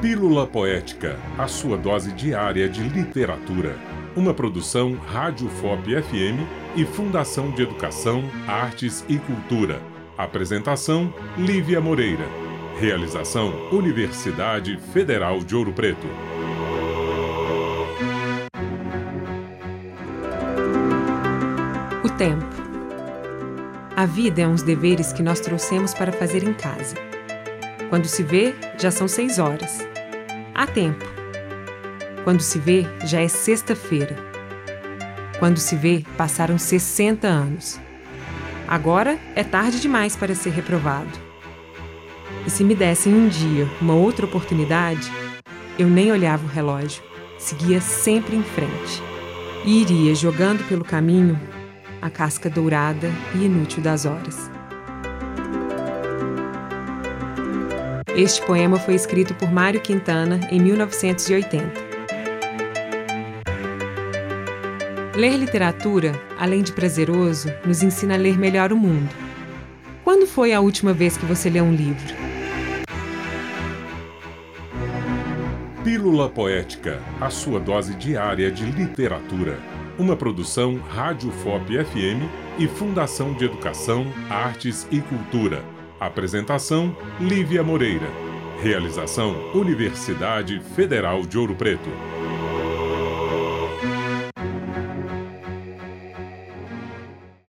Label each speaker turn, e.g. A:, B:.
A: Pílula Poética, a sua dose diária de literatura. Uma produção Rádio FOP FM e Fundação de Educação, Artes e Cultura. Apresentação: Lívia Moreira. Realização: Universidade Federal de Ouro Preto.
B: O tempo. A vida é uns deveres que nós trouxemos para fazer em casa. Quando se vê, já são seis horas. Há tempo. Quando se vê, já é sexta-feira. Quando se vê, passaram 60 anos. Agora é tarde demais para ser reprovado. E se me dessem um dia uma outra oportunidade, eu nem olhava o relógio, seguia sempre em frente e iria jogando pelo caminho a casca dourada e inútil das horas. Este poema foi escrito por Mário Quintana em 1980. Ler literatura, além de prazeroso, nos ensina a ler melhor o mundo. Quando foi a última vez que você leu um livro?
A: Pílula Poética, a sua dose diária de literatura. Uma produção Rádio FOP FM e Fundação de Educação, Artes e Cultura Apresentação: Lívia Moreira. Realização: Universidade Federal de Ouro Preto.